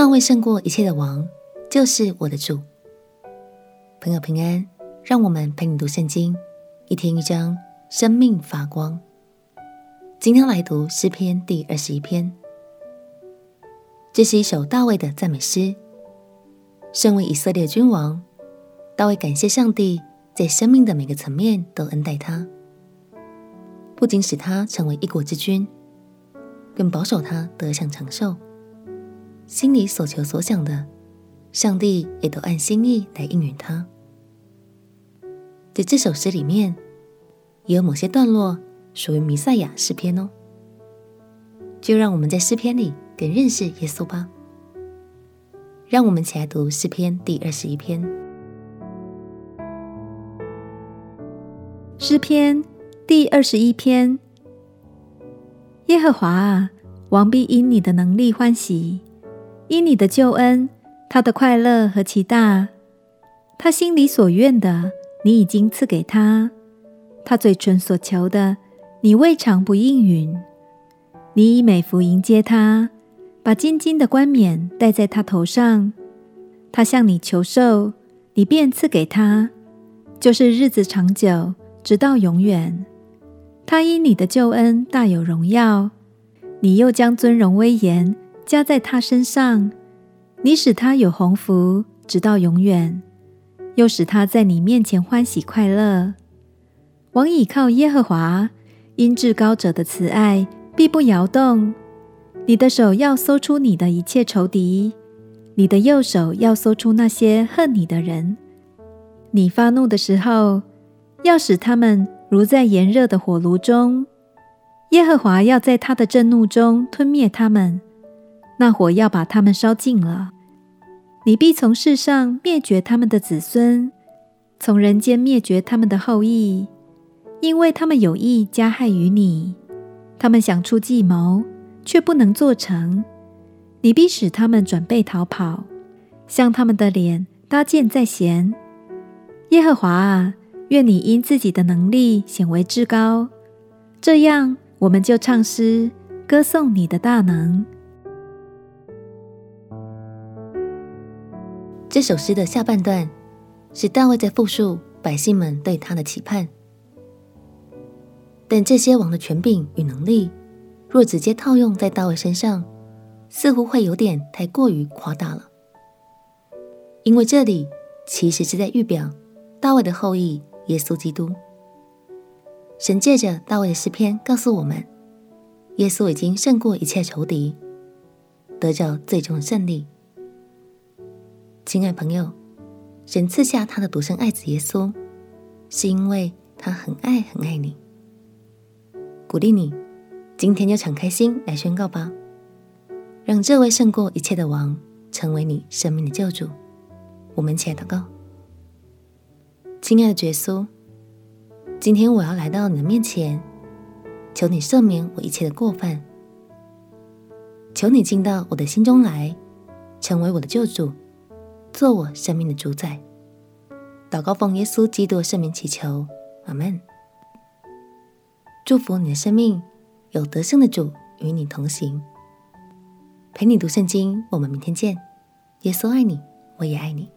那位胜过一切的王，就是我的主。朋友平安，让我们陪你读圣经，一天一章，生命发光。今天来读诗篇第二十一篇，这是一首大卫的赞美诗。身为以色列君王，大卫感谢上帝在生命的每个层面都恩待他，不仅使他成为一国之君，更保守他得享长寿。心里所求所想的，上帝也都按心意来应允他。在这首诗里面，也有某些段落属于弥赛亚诗篇哦。就让我们在诗篇里更认识耶稣吧。让我们一起来读诗篇第二十一篇。诗篇第二十一篇：耶和华啊，王必因你的能力欢喜。因你的救恩，他的快乐何其大！他心里所愿的，你已经赐给他；他嘴唇所求的，你未尝不应允。你以美福迎接他，把金金的冠冕戴在他头上。他向你求寿，你便赐给他，就是日子长久，直到永远。他因你的救恩大有荣耀，你又将尊荣威严。加在他身上，你使他有鸿福，直到永远；又使他在你面前欢喜快乐。王倚靠耶和华，因至高者的慈爱必不摇动。你的手要搜出你的一切仇敌，你的右手要搜出那些恨你的人。你发怒的时候，要使他们如在炎热的火炉中。耶和华要在他的震怒中吞灭他们。那火要把他们烧尽了，你必从世上灭绝他们的子孙，从人间灭绝他们的后裔，因为他们有意加害于你，他们想出计谋，却不能做成。你必使他们准备逃跑，向他们的脸搭箭在弦。耶和华啊，愿你因自己的能力显为至高，这样我们就唱诗歌颂你的大能。这首诗的下半段是大卫在复述百姓们对他的期盼，但这些王的权柄与能力，若直接套用在大卫身上，似乎会有点太过于夸大了。因为这里其实是在预表大卫的后裔耶稣基督。神借着大卫的诗篇告诉我们，耶稣已经胜过一切仇敌，得着最终的胜利。亲爱朋友，神赐下他的独生爱子耶稣，是因为他很爱很爱你。鼓励你，今天就敞开心来宣告吧，让这位胜过一切的王成为你生命的救主。我们一起来祷告。亲爱的耶稣，今天我要来到你的面前，求你赦免我一切的过犯，求你进到我的心中来，成为我的救主。做我生命的主宰，祷告奉耶稣基督的圣名祈求，阿门。祝福你的生命有得胜的主与你同行，陪你读圣经。我们明天见。耶稣爱你，我也爱你。